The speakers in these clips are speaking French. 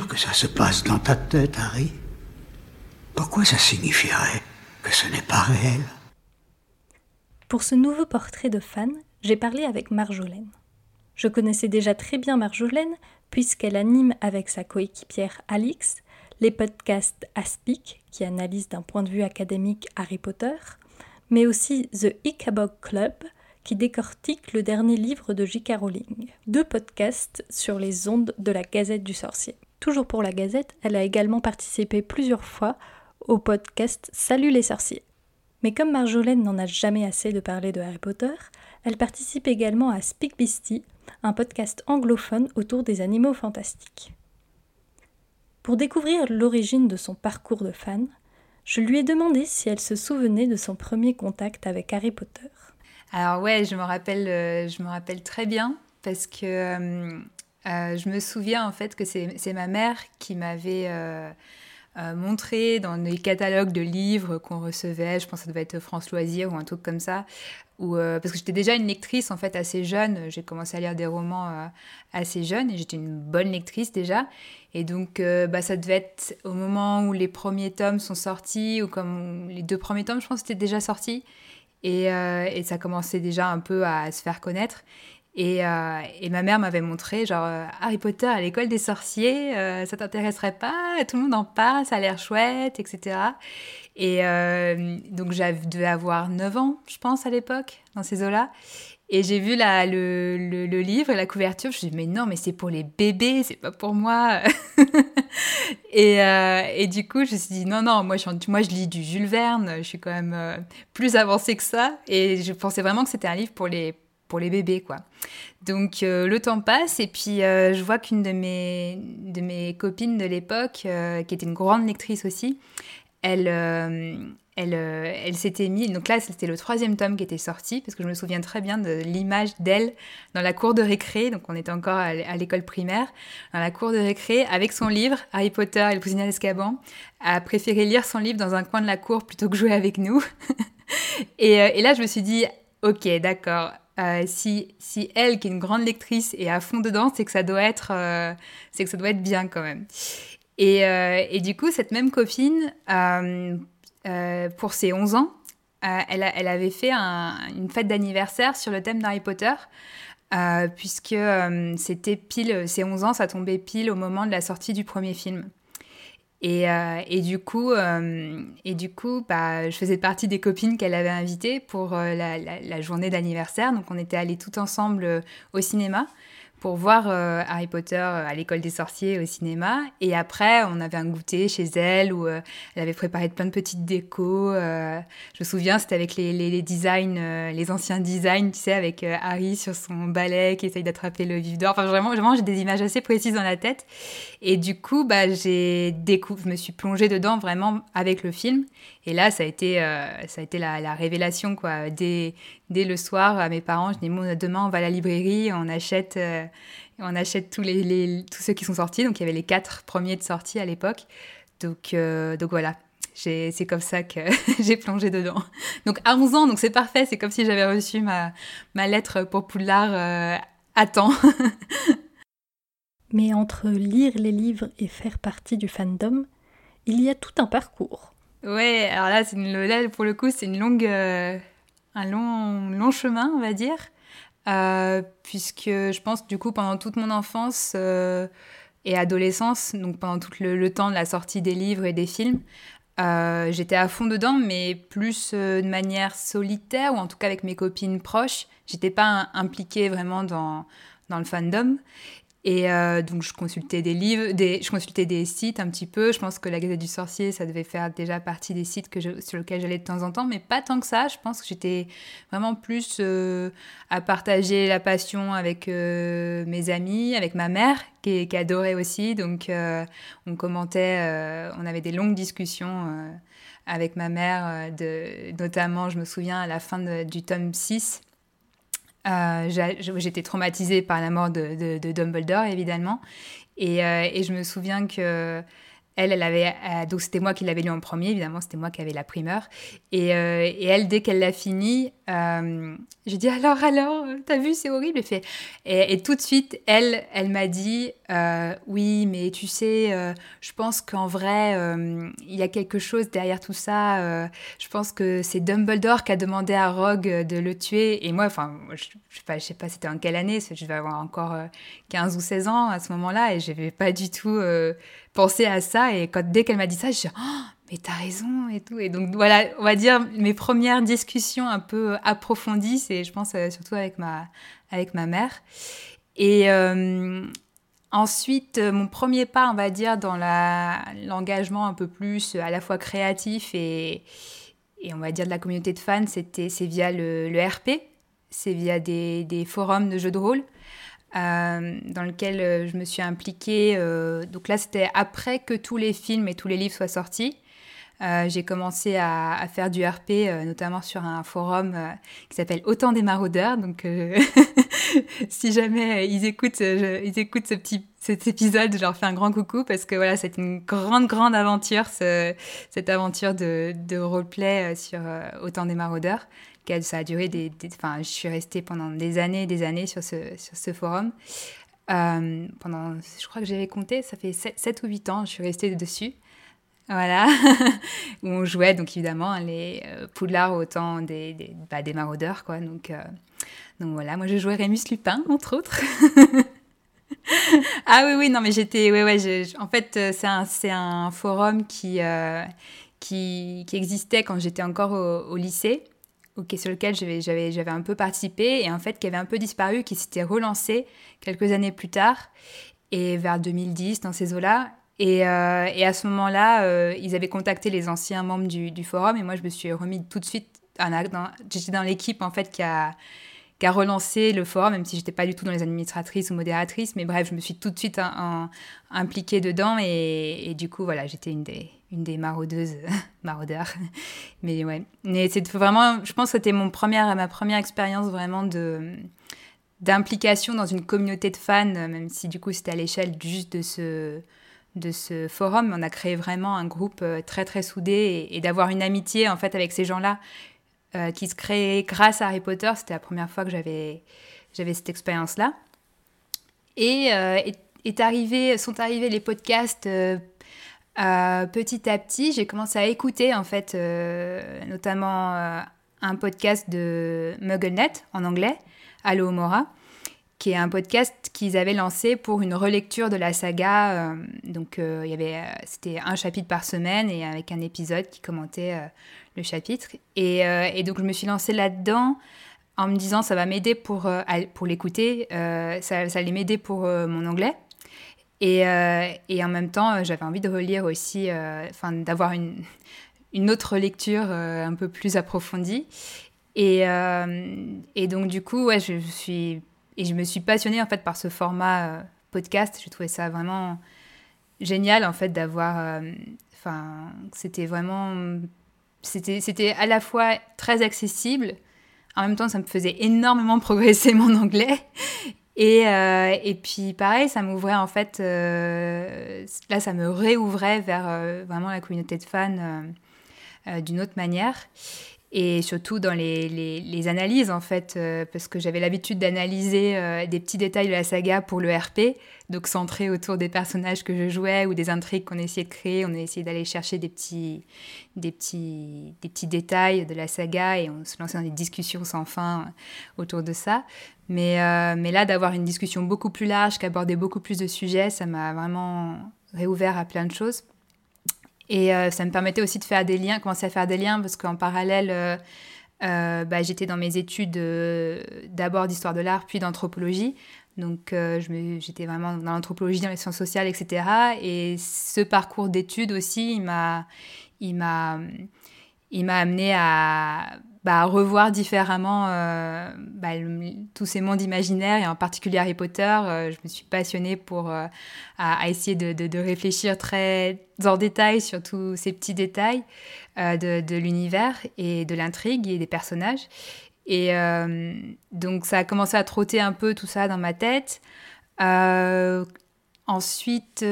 que ça se passe dans ta tête, Harry Pourquoi ça signifierait que ce n'est pas réel? Pour ce nouveau portrait de fan, j'ai parlé avec Marjolaine. Je connaissais déjà très bien Marjolaine puisqu'elle anime avec sa coéquipière Alix les podcasts Aspic qui analysent d'un point de vue académique Harry Potter, mais aussi The Ichabod Club qui décortique le dernier livre de J.K. Rowling. Deux podcasts sur les ondes de la Gazette du Sorcier. Toujours pour la Gazette, elle a également participé plusieurs fois au podcast Salut les sorciers. Mais comme Marjolaine n'en a jamais assez de parler de Harry Potter, elle participe également à Speak Beastie, un podcast anglophone autour des animaux fantastiques. Pour découvrir l'origine de son parcours de fan, je lui ai demandé si elle se souvenait de son premier contact avec Harry Potter. Alors ouais, je me rappelle, euh, je me rappelle très bien parce que euh, euh, je me souviens en fait que c'est ma mère qui m'avait montré dans les catalogues de livres qu'on recevait, je pense que ça devait être France Loisirs ou un truc comme ça, parce que j'étais déjà une lectrice en fait assez jeune, j'ai commencé à lire des romans assez jeune et j'étais une bonne lectrice déjà. Et donc, bah, ça devait être au moment où les premiers tomes sont sortis, ou comme les deux premiers tomes, je pense, étaient déjà sortis. Euh, et, ça commençait déjà un peu à se faire connaître. Et, euh, et ma mère m'avait montré, genre, euh, Harry Potter à l'école des sorciers, ça t'intéresserait pas Tout le monde en parle, ça a l'air chouette, etc. Et donc, je devais avoir 9 ans, je pense, à l'époque, dans ces eaux-là. Et j'ai vu le, livre et la couverture, je me suis dit, mais non, mais c'est pour les bébés, c'est pas pour moi. et, euh, du coup, je me suis dit, non, non, moi je, lis du Jules Verne, je suis quand même euh, plus avancée que ça. Et je pensais vraiment que c'était un livre pour les, pour les bébés, quoi. Donc euh, le temps passe et puis je vois qu'une de mes, de mes copines de l'époque, qui était une grande lectrice aussi, elle, elle, euh, elle s'était mise, donc là c'était le troisième tome qui était sorti, parce que je me souviens très bien de l'image d'elle dans la cour de récré, donc on était encore à l'école primaire, dans la cour de récré, avec son livre, Harry Potter et le prisonnier d'Escaban, a préféré lire son livre dans un coin de la cour plutôt que jouer avec nous. euh, et, là je me suis dit, ok d'accord, euh, si, si elle, qui est une grande lectrice, est à fond dedans, c'est que ça doit être, c'est que ça doit être bien quand même. Et, et, du coup, cette même copine, euh, pour ses 11 ans, euh, elle, elle, avait fait une fête d'anniversaire sur le thème d'Harry Potter. Euh, puisque c'était pile, ses 11 ans, ça tombait pile au moment de la sortie du premier film. Et, et du coup, coup bah, je faisais partie des copines qu'elle avait invitées pour la, la, journée d'anniversaire. Donc on était allés tout ensemble au cinéma pour voir euh, Harry Potter euh, à l'école des sorciers au cinéma. Et après, on avait un goûter chez elle où euh, elle avait préparé plein de petites décos. je me souviens, c'était avec les, designs, les anciens designs, tu sais, avec Harry sur son balai qui essaye d'attraper le vif d'or. Enfin, vraiment, j'ai des images assez précises dans la tête. Et du coup, bah, j'ai découvert, je me suis plongée dedans vraiment avec le film. Et là, ça a été, ça a été la, la, révélation, quoi. Dès, le soir, à mes parents, je dis, demain, on va à la librairie, on achète on achète tous, les, tous ceux qui sont sortis. Donc il y avait les quatre premiers de sortie à l'époque. Donc, euh, voilà, c'est comme ça que j'ai plongé dedans. Donc à 11 ans, c'est parfait, c'est comme si j'avais reçu ma, ma lettre pour Poudlard euh, à temps. Mais entre lire les livres et faire partie du fandom, il y a tout un parcours. Ouais, alors là, une, pour le coup, c'est une longue, euh, un long, long chemin, on va dire. Euh, puisque je pense du coup pendant toute mon enfance euh, et adolescence, donc pendant tout le, temps de la sortie des livres et des films, j'étais à fond dedans, mais plus de manière solitaire ou en tout cas avec mes copines proches. J'étais pas impliquée vraiment dans, dans le fandom. Et euh, donc, je consultais des livres, des, je consultais des sites un petit peu. Je pense que la Gazette du Sorcier, ça devait faire déjà partie des sites que je, sur lesquels j'allais de temps en temps, mais pas tant que ça. Je pense que j'étais vraiment plus euh, à partager la passion avec euh, mes amis, avec ma mère, qui, qui adorait aussi. Donc, on commentait, on avait des longues discussions avec ma mère, de, notamment, je me souviens, à la fin du tome 6 euh, j'étais traumatisée par la mort de, Dumbledore, évidemment. Et, euh, et, je me souviens que elle, elle avait, euh, donc c'était moi qui l'avais lu en premier, évidemment, c'était moi qui avais la primeur. Et, et elle, dès qu'elle l'a fini, euh, j'ai dit alors, alors, t'as vu, c'est horrible. Et, fait, et, tout de suite, elle, elle m'a dit, euh, oui, mais tu sais, euh, je pense qu'en vrai, euh, il y a quelque chose derrière tout ça. je pense que c'est Dumbledore qui a demandé à Rogue de le tuer. Et moi, enfin, je, je sais pas, pas c'était en quelle année, je vais avoir encore 15 ou 16 ans à ce moment-là, et je n'avais pas du tout pensé à ça. Et quand, dès qu'elle m'a dit ça, je suis oh, mais t'as raison et tout. Et donc voilà, on va dire mes premières discussions un peu approfondies, c'est, je pense, surtout avec ma, avec ma mère. Et, Ensuite, euh, mon premier pas, on va dire, dans l'engagement un peu plus à la fois créatif et, et, on va dire de la communauté de fans, c'était c'est via le, RP, c'est via des, forums de jeux de rôle. Euh, dans lequel euh, je me suis impliquée. donc là, c'était après que tous les films et tous les livres soient sortis. J'ai commencé à, faire du RP, notamment sur un forum qui s'appelle Autant des maraudeurs. Donc, si jamais ils écoutent, ils écoutent ce petit cet épisode, je leur fais un grand coucou parce que voilà, c'est une grande, grande aventure, cette aventure de, roleplay euh, sur euh, Autant des maraudeurs. Ça a duré des, Enfin, je suis restée pendant des années et des années sur ce, sur ce forum. Euh, pendant, je crois que j'avais compté, ça fait 7, ou 8 ans, je suis restée dessus. Voilà, où on jouait donc évidemment les Poudlard autant des, des, bah, des maraudeurs, quoi. Donc, donc voilà, moi je jouais Rémus Lupin, entre autres. ah oui, oui, non, mais j'étais. Ouais, ouais, en fait, euh, c'est un, un forum qui, euh, qui, qui, existait quand j'étais encore au, lycée, sur lequel j'avais un peu participé, et en fait, qui avait un peu disparu, qui s'était relancé quelques années plus tard, et vers 2010, dans ces eaux-là. Et, euh, et à ce moment-là, ils avaient contacté les anciens membres du, forum, et moi, je me suis remis tout de suite. J'étais dans l'équipe, en fait, qui a relancé le forum, même si j'étais pas du tout dans les administratrices ou modératrices. Mais bref, je me suis tout de suite impliquée dedans et, du coup, voilà, j'étais une des, maraudeuses, maraudeurs. Mais ouais, mais c'est vraiment, je pense que c'était première, ma première expérience vraiment d'implication dans une communauté de fans, même si du coup c'était à l'échelle juste de ce de ce forum, on a créé vraiment un groupe euh, très très soudé et d'avoir une amitié en fait avec ces gens-là euh, qui se crée grâce à Harry Potter. C'était la première fois que j'avais, j'avais cette expérience-là. Et euh, est, arrivé, sont arrivés les podcasts petit à petit. J'ai commencé à écouter, en fait, notamment un podcast de MuggleNet en anglais, Allo Mora qui est un podcast qu'ils avaient lancé pour une relecture de la saga. donc, il y avait, c'était un chapitre par semaine et avec un épisode qui commentait le chapitre. Euh, et, donc, je me suis lancée là-dedans en me disant, ça va m'aider pour, euh, pour l'écouter, euh, ça, ça, allait m'aider pour mon anglais. Et, et, en même temps, j'avais envie de relire aussi, enfin, d'avoir une, une autre lecture un peu plus approfondie. Et, et, donc, du coup, ouais, je, suis, et je me suis passionnée en fait par ce format podcast. Je trouvais ça vraiment génial en fait d'avoir. Enfin, c'était vraiment c'était à la fois très accessible, en même temps ça me faisait énormément progresser mon anglais. Et, euh, et puis pareil, ça m'ouvrait en fait, euh, là ça me réouvrait vers euh, vraiment la communauté de fans d'une autre manière et surtout dans les, les, analyses en fait, euh, parce que j'avais l'habitude d'analyser euh, des petits détails de la saga pour le RP, donc centré autour des personnages que je jouais ou des intrigues qu'on essayait de créer, on a essayé d'aller chercher des petits, des, petits, des petits détails de la saga et on se lançait dans des discussions sans fin euh, autour de ça. Mais, mais là, d'avoir une discussion beaucoup plus large, qui abordait beaucoup plus de sujets, ça m'a vraiment réouvert à plein de choses. Et euh, ça me permettait aussi de faire des liens, commencer à faire des liens, parce qu'en parallèle, euh, euh, bah, j'étais dans mes études d'abord d'histoire de l'art, puis d'anthropologie. Donc j'étais vraiment dans l'anthropologie, dans les sciences sociales, etc. Et ce parcours d'études aussi, il m'a amené à bah, revoir différemment euh, bah, tous ces mondes imaginaires et en particulier Harry Potter. Euh, je me suis passionnée pour euh, à, essayer de, de, réfléchir très en détail sur tous ces petits détails de, de l'univers et de l'intrigue et des personnages. Et donc ça a commencé à trotter un peu tout ça dans ma tête. ensuite,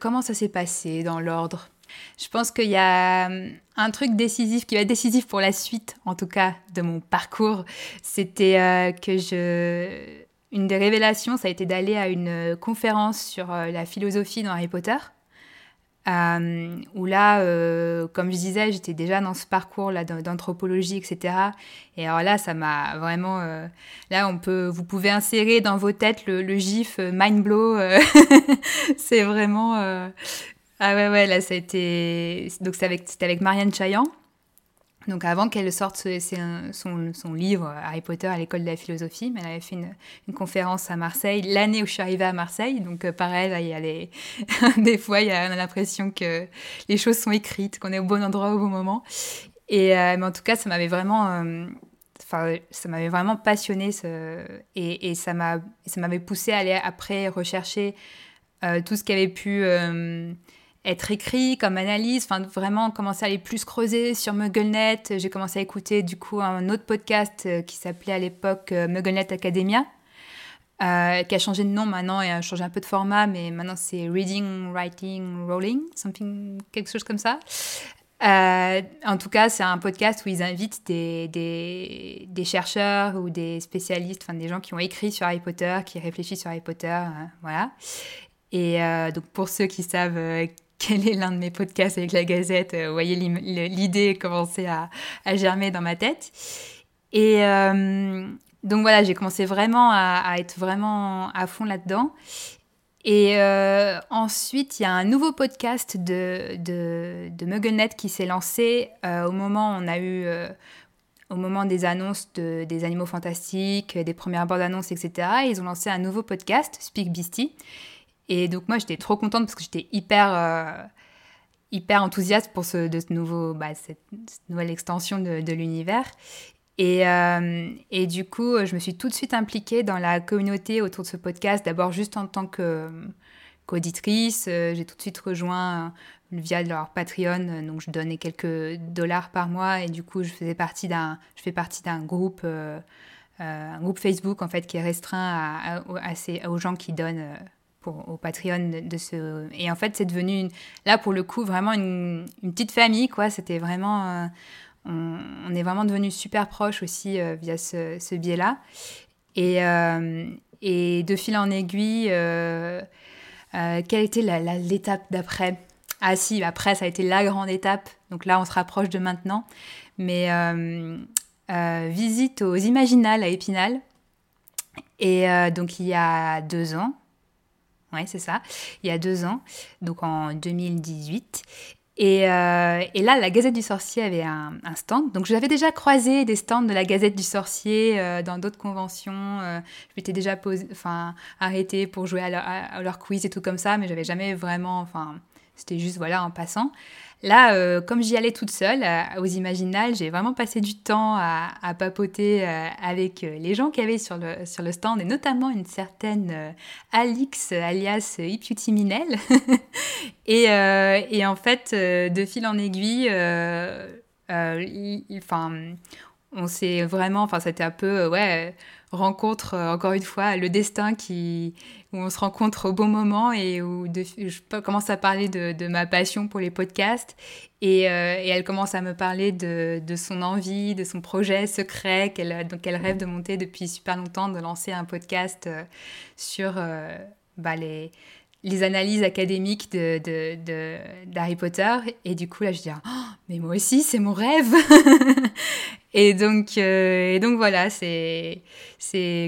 comment ça s'est passé dans l'ordre? Je pense qu'il y a hum, un truc décisif, qui va être décisif pour la suite, en tout cas, de mon parcours. C'était euh, que je, une des révélations, ça a été d'aller à une conférence sur la philosophie dans Harry Potter. Euh, où là, euh, comme je disais, j'étais déjà dans ce parcours là d'anthropologie, etc. Et alors là, ça m'a vraiment. Euh, là, on peut, vous pouvez insérer dans vos têtes le, le gif mind blow. c'est vraiment. Ah ouais, ouais, là, ça a été. Donc, c'était avec, Marianne Chaillan. Donc avant qu'elle sorte son, son, livre Harry Potter à l'école de la philosophie, mais elle avait fait une, conférence à Marseille l'année où je suis arrivée à Marseille. Donc euh, pareil, il y a des fois, a, on a l'impression que les choses sont écrites, qu'on est au bon endroit au bon moment. Et euh, mais en tout cas, ça m'avait vraiment, euh, enfin, ça m'avait vraiment passionné ce, et, et ça m'avait poussé à aller après rechercher tout ce qui avait pu être écrit comme analyse, enfin vraiment commencer à aller plus creuser sur MuggleNet. J'ai commencé à écouter du coup un autre podcast euh, qui s'appelait à l'époque euh, MuggleNet Academia, euh, qui a changé de nom maintenant et a changé un peu de format, mais maintenant c'est Reading, Writing, Rolling, something, quelque chose comme ça. en tout cas, c'est un podcast où ils invitent des, des, chercheurs ou des spécialistes, enfin des gens qui ont écrit sur Harry Potter, qui réfléchissent sur Harry Potter, voilà. Et donc pour ceux qui savent quel est l'un de mes podcasts avec la Gazette. Euh, vous voyez, l'idée commençait à, à, germer dans ma tête. Et euh, donc voilà, j'ai commencé vraiment à, être vraiment à fond là-dedans. Et euh, ensuite, il y a un nouveau podcast de, de, de MuggleNet qui s'est lancé au moment on a eu, au moment des annonces de, des animaux fantastiques, des premières bandes annonces, etc. Ils ont lancé un nouveau podcast, Speak Beastie, et donc moi, j'étais trop contente parce que j'étais hyper, euh, hyper enthousiaste pour ce, de ce nouveau, bah, cette, nouvelle extension de, l'univers. Et, euh, et, du coup, je me suis tout de suite impliquée dans la communauté autour de ce podcast, d'abord juste en tant qu'auditrice. Euh, j'ai tout de suite rejoint via leur Patreon, donc je donnais quelques dollars par mois et du coup, je, faisais partie d'un, je fais partie d'un groupe, un groupe Facebook en fait qui est restreint à, à, aux gens qui donnent pour, au Patreon de, ce... Et en fait, c'est devenu, là, pour le coup, vraiment une, petite famille, quoi. C'était vraiment... Euh, on, est vraiment devenu super proches aussi euh, via ce, ce biais-là. Et, euh, et, de fil en aiguille, quelle était l'étape d'après? Ah si, après, ça a été la grande étape. Donc là, on se rapproche de maintenant. Mais visite aux Imaginales à Épinal. Et donc, il y a deux ans, oui, c'est ça. Il y a deux ans, donc en 2018. Et, euh, et, là, la Gazette du Sorcier avait un, stand. Donc, j'avais déjà croisé des stands de la Gazette du Sorcier euh, dans d'autres conventions. Euh, je m'étais déjà enfin, arrêtée pour jouer à leur, à leur, quiz et tout comme ça, mais j'avais jamais vraiment. Enfin, c'était juste, voilà, en passant. Là, euh, comme j'y allais toute seule euh, aux Imaginales, j'ai vraiment passé du temps à, papoter euh, avec les gens qui avaient sur le, sur le stand, et notamment une certaine Alix, alias Iputi Minel. et, et, en fait, de fil en aiguille, on s'est vraiment, enfin, c'était un peu, ouais rencontre, euh, encore une fois, le destin qui, où on se rencontre au bon moment et où je commence à parler de, ma passion pour les podcasts et, euh, elle commence à me parler de, de, son envie, de son projet secret qu'elle qu'elle rêve de monter depuis super longtemps, de lancer un podcast euh, sur bah, les, analyses académiques de, de, d'Harry Potter. Et du coup, là, je dis, oh, mais moi aussi, c'est mon rêve. et, donc, euh, et donc, voilà, c'est,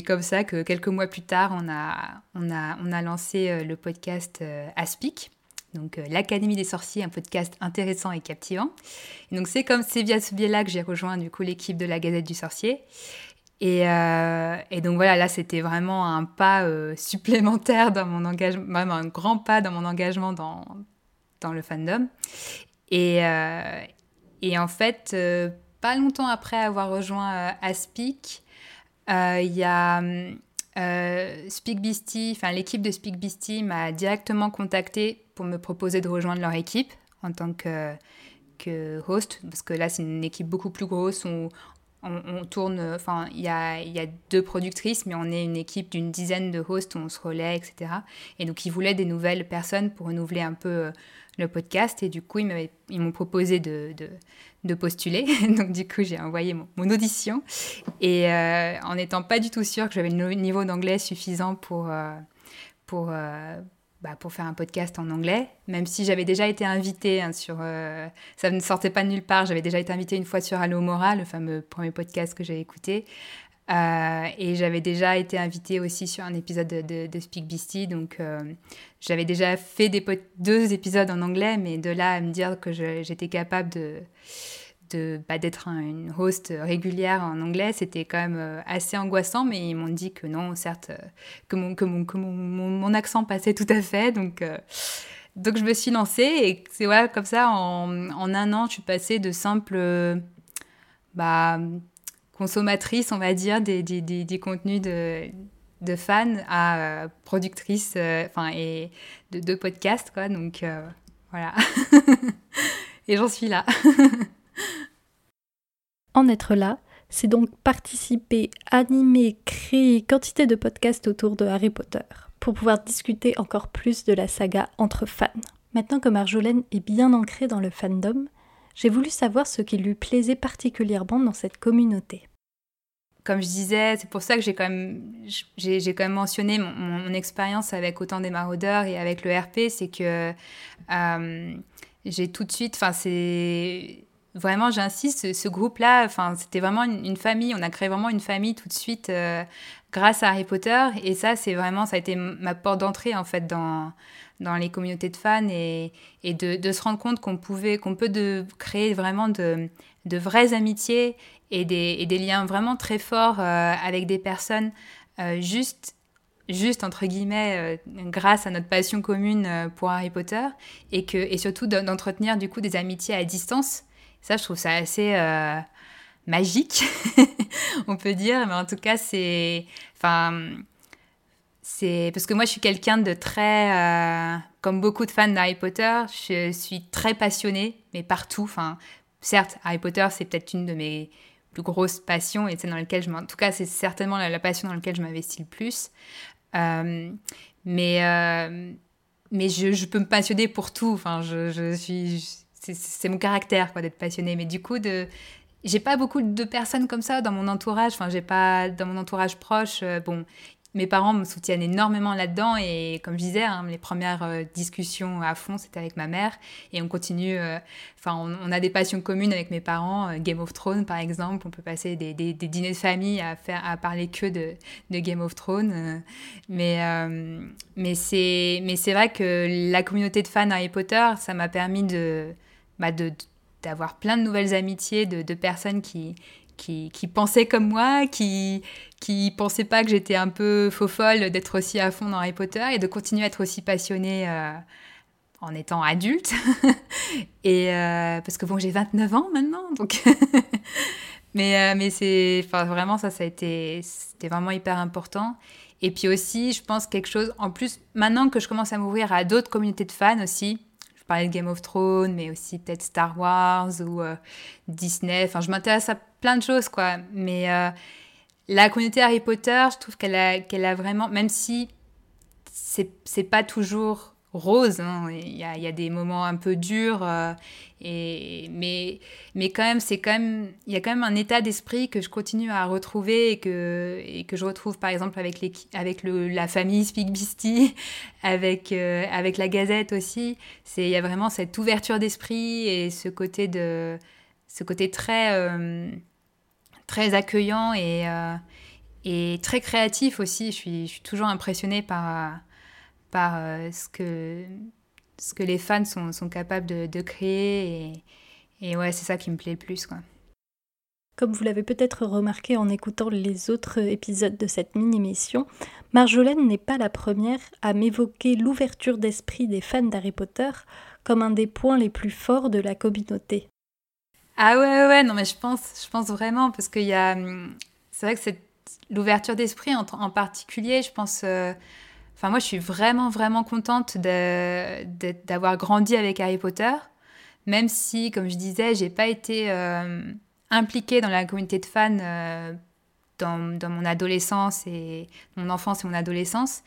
comme ça que quelques mois plus tard, on a, on a, on a lancé euh, le podcast euh, Aspic. Donc, l'Académie des sorciers, un podcast intéressant et captivant. Et donc, c'est comme c'est via ce biais-là que j'ai rejoint du coup l'équipe de la Gazette du Sorcier. Euh, et, donc voilà, là c'était vraiment un pas supplémentaire dans mon engagement, vraiment un grand pas dans mon engagement dans, dans le fandom. Et, et en fait, pas longtemps après avoir rejoint Aspic, il y a Beastie, enfin l'équipe de Speak Beastie m'a directement contacté pour me proposer de rejoindre leur équipe en tant que, que host, parce que là c'est une équipe beaucoup plus grosse où on, tourne, enfin, il y a, deux productrices, mais on est une équipe d'une dizaine de hosts où on se relaie, etc. Et donc, ils voulaient des nouvelles personnes pour renouveler un peu euh, le podcast. Et du coup, ils m'ont proposé de, postuler. donc, du coup, j'ai envoyé mon, mon, audition. Et euh, en n'étant pas du tout sûre que j'avais le niveau d'anglais suffisant pour, euh, pour, bah, pour faire un podcast en anglais, même si j'avais déjà été invitée hein, sur... Euh, ça ne sortait pas de nulle part, j'avais déjà été invitée une fois sur Allo Mora, le fameux premier podcast que j'ai écouté. Euh, et j'avais déjà été invitée aussi sur un épisode de, Speak Beastie, donc euh, j'avais déjà fait deux épisodes en anglais, mais de là à me dire que j'étais capable de bah, d'être une host régulière en anglais, c'était quand même euh, assez angoissant, mais ils m'ont dit que non, certes, euh, que, mon, que, mon, que mon, mon, accent passait tout à fait. Donc, euh, donc je me suis lancée et c'est ouais, comme ça, en, en, un an, je suis passée de simple bah, consommatrice, on va dire, des, des, des, contenus de, de fans à productrice enfin et de, de podcasts. Quoi, donc voilà. et j'en suis là. En être là, c'est donc participer, animer, créer quantité de podcasts autour de Harry Potter, pour pouvoir discuter encore plus de la saga entre fans. Maintenant que Marjolaine est bien ancrée dans le fandom, j'ai voulu savoir ce qui lui plaisait particulièrement dans cette communauté. Comme je disais, c'est pour ça que j'ai quand même, mentionné mon, expérience avec autant des maraudeurs et avec le RP, c'est que euh, j'ai tout de suite, enfin c'est vraiment, j'insiste, ce, groupe-là, c'était vraiment une, famille. On a créé vraiment une famille tout de suite euh, grâce à Harry Potter. Et ça, c'est vraiment, ça a été ma porte d'entrée en fait dans dans les communautés de fans et, et de, se rendre compte qu'on pouvait, qu'on peut créer vraiment de, de vraies amitiés et des, et des, liens vraiment très forts euh, avec des personnes euh, juste juste entre guillemets grâce à notre passion commune pour Harry Potter et que et surtout d'entretenir du coup des amitiés à distance ça, je trouve ça assez euh, magique, on peut dire. Mais en tout cas, c'est. Enfin. C'est parce que moi, je suis quelqu'un de très. Euh, comme beaucoup de fans d'Harry Potter, je suis très passionnée, mais partout. Enfin, certes, Harry Potter, c'est peut-être une de mes plus grosses passions et c'est dans je en tout cas c'est certainement la, passion dans laquelle je m'investis le plus euh, mais mais je, je, peux me passionner pour tout enfin je, je suis c'est mon caractère quoi d'être passionné mais du coup de j'ai pas beaucoup de personnes comme ça dans mon entourage enfin j'ai pas dans mon entourage proche euh, bon mes parents me soutiennent énormément là-dedans et comme je disais, hein, les premières euh, discussions à fond, c'était avec ma mère et on continue. Euh, enfin, on, a des passions communes avec mes parents. Game of Thrones, par exemple, on peut passer des, des, dîners de famille à faire à parler que de, Game of Thrones. mais mais c'est vrai que la communauté de fans Harry Potter, ça m'a permis de bah d'avoir plein de nouvelles amitiés de, de personnes qui, qui, qui, pensaient comme moi, qui qui pensaient pas que j'étais un peu faux folle d'être aussi à fond dans Harry Potter et de continuer à être aussi passionnée euh, en étant adulte. et euh, parce que bon, j'ai 29 ans maintenant, donc. mais euh, mais c'est, enfin vraiment ça, ça a été, c'était vraiment hyper important. Et puis aussi, je pense quelque chose en plus maintenant que je commence à m'ouvrir à d'autres communautés de fans aussi je parlais de Game of Thrones, mais aussi peut-être Star Wars ou euh, Disney. Enfin, je m'intéresse à plein de choses, quoi. Mais euh, la communauté Harry Potter, je trouve qu'elle a, qu'elle a vraiment, même si c'est pas toujours rose. Hein. Il, y a, il, y a, des moments un peu durs, euh, et, mais, mais quand même, c'est quand même, il y a quand même un état d'esprit que je continue à retrouver et que, et que je retrouve par exemple avec, les, avec le, la famille Speak Beastie, avec, euh, avec la Gazette aussi. Il y a vraiment cette ouverture d'esprit et ce côté, de, ce côté très, euh, très accueillant et, et très créatif aussi. Je suis, je suis toujours impressionnée par par euh, ce, que, ce que les fans sont, sont capables de, de, créer. Et, et ouais, c'est ça qui me plaît le plus. Quoi. Comme vous l'avez peut-être remarqué en écoutant les autres épisodes de cette mini-mission, Marjolaine n'est pas la première à m'évoquer l'ouverture d'esprit des fans d'Harry Potter comme un des points les plus forts de la communauté. Ah ouais, ouais, non mais je pense, je pense vraiment, parce qu'il y a... Hum, c'est vrai que c'est l'ouverture d'esprit en, en, particulier, je pense... Euh, Enfin, moi, je suis vraiment, vraiment contente d'avoir grandi avec Harry Potter, même si, comme je disais, j'ai pas été. Euh, impliquée dans la communauté de fans dans, dans, mon adolescence et mon enfance et mon adolescence.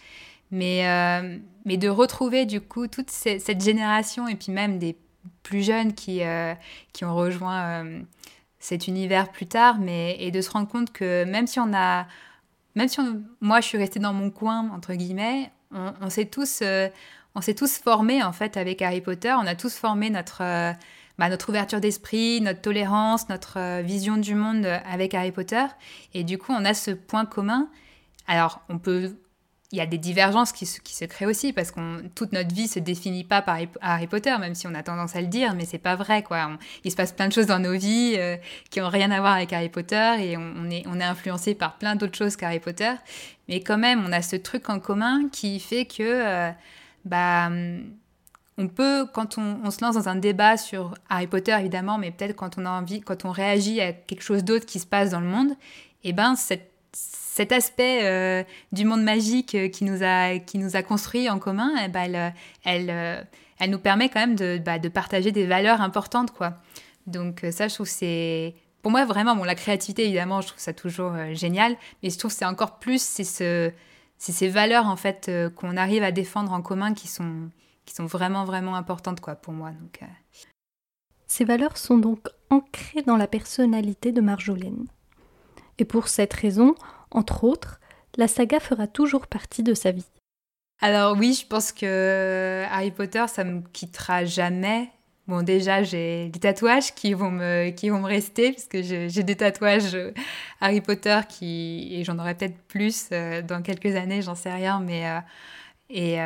Mais, euh, mais de retrouver du coup toute cette génération et puis même des plus jeunes qui, euh, qui ont rejoint euh, cet univers plus tard, mais, et de se rendre compte que même si on a, même si moi je suis restée dans mon coin, entre guillemets, on, on s'est tous, on s'est tous formés en fait avec Harry Potter, on a tous formé notre, bah, notre ouverture d'esprit, notre tolérance, notre vision du monde avec Harry Potter, et du coup on a ce point commun. Alors, on peut il y a des divergences qui se, créent aussi parce que toute notre vie se définit pas par Harry Potter, même si on a tendance à le dire, mais c'est pas vrai quoi. il se passe plein de choses dans nos vies euh, qui ont rien à voir avec Harry Potter et on, est, on est influencé par plein d'autres choses qu'Harry Potter, mais quand même on a ce truc en commun qui fait que euh, bah on peut, quand on, on, se lance dans un débat sur Harry Potter évidemment, mais peut-être quand on a envie, quand on réagit à quelque chose d'autre qui se passe dans le monde, eh ben cette cet aspect euh, du monde magique euh, qui nous a, qui nous a construit en commun, eh ben, elle, elle, euh, elle, nous permet quand même de, bah, de, partager des valeurs importantes. quoi. Donc ça, je trouve c'est... Pour moi, vraiment, bon, la créativité, évidemment, je trouve ça toujours génial, mais je trouve c'est encore plus, c'est ce, ces valeurs, en fait, qu'on arrive à défendre en commun qui sont, qui sont vraiment, vraiment importantes, quoi, pour moi. Ces valeurs sont donc ancrées dans la personnalité de Marjolaine. Et pour cette raison, entre autres, la saga fera toujours partie de sa vie. Alors oui, je pense que Harry Potter, ça me quittera jamais. Bon, déjà, j'ai des tatouages qui vont me, qui vont me rester, parce que j'ai des tatouages euh, Harry Potter qui, et j'en aurai peut-être plus euh, dans quelques années, j'en sais rien, mais euh, et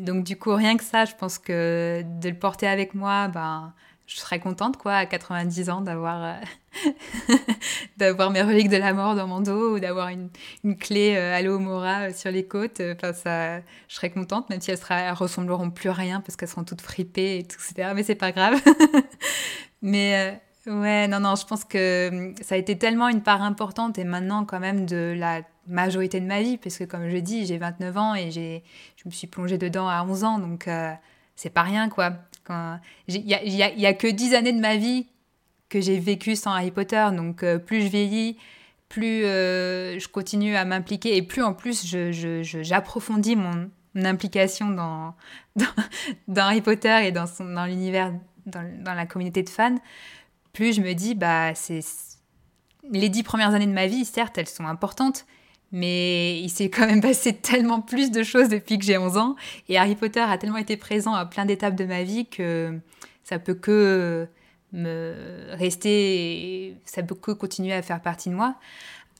donc du coup, rien que ça, je pense que de le porter avec moi, ben, je serais contente, quoi, à 90 ans, d'avoir euh, d'avoir mes reliques de la mort dans mon dos ou d'avoir une, une, clé euh, à Mora euh, sur les côtes. Enfin, ça, je serais contente, même si elles, sera, elles ressembleront plus à rien parce qu'elles seront toutes fripées et tout, etc. Mais c'est pas grave. Mais ouais, non, non, je pense que hum, ça a été tellement une part importante et maintenant, quand même, de la majorité de ma vie, parce que, comme je dis, j'ai 29 ans et je me suis plongée dedans à 11 ans, donc c'est pas rien, quoi. Il n'y a, y que 10 années de ma vie que j'ai vécu sans Harry Potter, donc euh, plus je vieillis, plus euh, je continue à m'impliquer et plus en plus j'approfondis je, mon, implication dans, Harry Potter et dans, dans l'univers, dans, dans, la communauté de fans, plus je me dis, bah, c'est les dix premières années de ma vie, certes, elles sont importantes, mais il s'est quand même passé tellement plus de choses depuis que j'ai 11 ans. Et Harry Potter a tellement été présent à plein d'étapes de ma vie que ça peut que me rester, ça peut que continuer à faire partie de moi.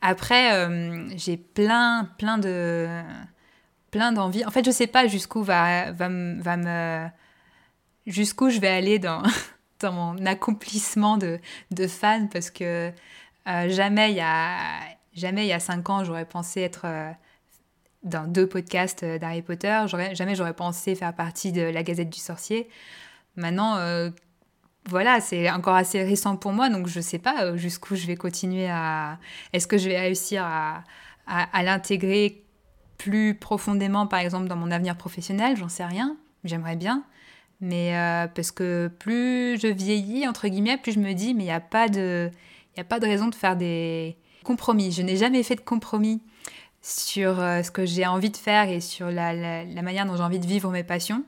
Après, euh, j'ai plein, plein de, plein d'envies. En fait, je sais pas jusqu'où va, va, va me, jusqu'où je vais aller dans, dans mon accomplissement de, de fan parce que euh, jamais il y a Jamais il y a cinq ans, j'aurais pensé être euh, dans deux podcasts euh, d'Harry Potter. Jamais j'aurais pensé faire partie de la Gazette du Sorcier. Maintenant, euh, voilà, c'est encore assez récent pour moi, donc je ne sais pas jusqu'où je vais continuer à... Est-ce que je vais réussir à, l'intégrer plus profondément, par exemple, dans mon avenir professionnel? J'en sais rien. J'aimerais bien. Mais parce que plus je vieillis, entre guillemets, plus je me dis, mais il n'y a, a pas de raison de faire des compromis. Je n'ai jamais fait de compromis sur euh, ce que j'ai envie de faire et sur la, manière dont j'ai envie de vivre mes passions.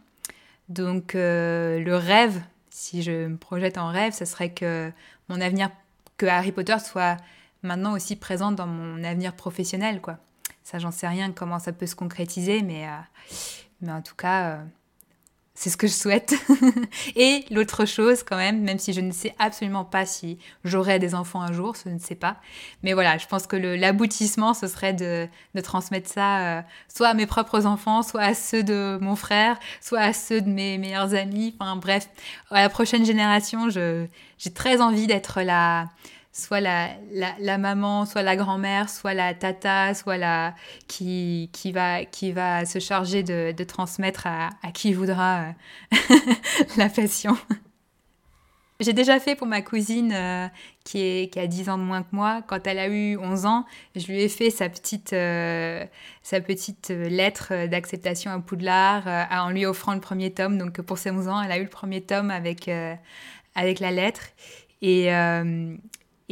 Donc euh, le rêve, si je me projette en rêve, ce serait que mon avenir, que Harry Potter soit maintenant aussi présent dans mon avenir professionnel, quoi. Ça, j'en sais rien comment ça peut se concrétiser, mais, euh, mais en tout cas, c'est ce que je souhaite. et l'autre chose quand même, même si je ne sais absolument pas si j'aurai des enfants un jour, je ne sais pas. Mais voilà, je pense que l'aboutissement, ce serait de, de transmettre ça euh, soit à mes propres enfants, soit à ceux de mon frère, soit à ceux de mes meilleurs amis. Enfin bref, à la prochaine génération, j'ai très envie d'être la soit la, la, maman, soit la grand-mère, soit la tata, soit la qui, qui, va, qui va se charger de, de transmettre à, à, qui voudra euh, la passion. J'ai déjà fait pour ma cousine euh, qui, est, qui a 10 ans de moins que moi. Quand elle a eu 11 ans, je lui ai fait sa petite, euh, sa petite lettre d'acceptation à Poudlard en lui offrant le premier tome. Donc pour ses 11 ans, elle a eu le premier tome avec, avec la lettre. Et,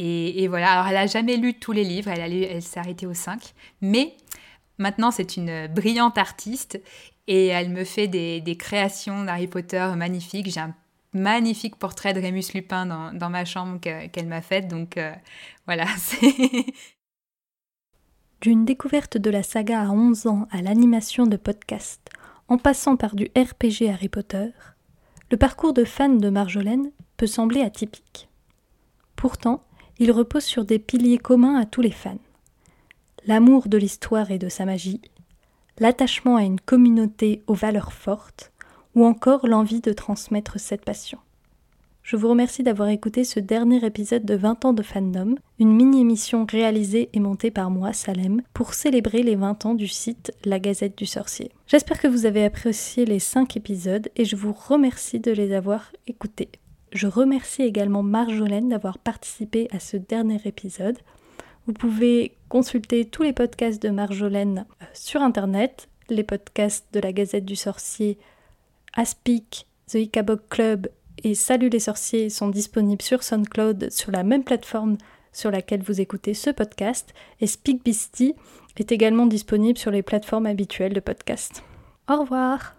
Et, voilà, alors elle a jamais lu tous les livres, elle, s'est arrêtée aux 5, mais maintenant c'est une brillante artiste et elle me fait des, créations d'Harry Potter magnifiques. J'ai un magnifique portrait de Rémus Lupin dans, ma chambre qu'elle m'a fait, donc euh, voilà, c'est... D'une découverte de la saga à 11 ans à l'animation de podcast, en passant par du RPG Harry Potter, le parcours de fan de Marjolaine peut sembler atypique. Pourtant, il repose sur des piliers communs à tous les fans. L'amour de l'histoire et de sa magie, l'attachement à une communauté aux valeurs fortes, ou encore l'envie de transmettre cette passion. Je vous remercie d'avoir écouté ce dernier épisode de 20 ans de fandom, une mini-émission réalisée et montée par moi, Salem, pour célébrer les 20 ans du site La Gazette du Sorcier. J'espère que vous avez apprécié les 5 épisodes et je vous remercie de les avoir écoutés. Je remercie également Marjolaine d'avoir participé à ce dernier épisode. Vous pouvez consulter tous les podcasts de Marjolaine euh, sur internet, les podcasts de la Gazette du Sorcier, Aspic, The Icabog Club et Salut les sorciers sont disponibles sur SoundCloud sur la même plateforme sur laquelle vous écoutez ce podcast et Speak est également disponible sur les plateformes habituelles de podcast. Au revoir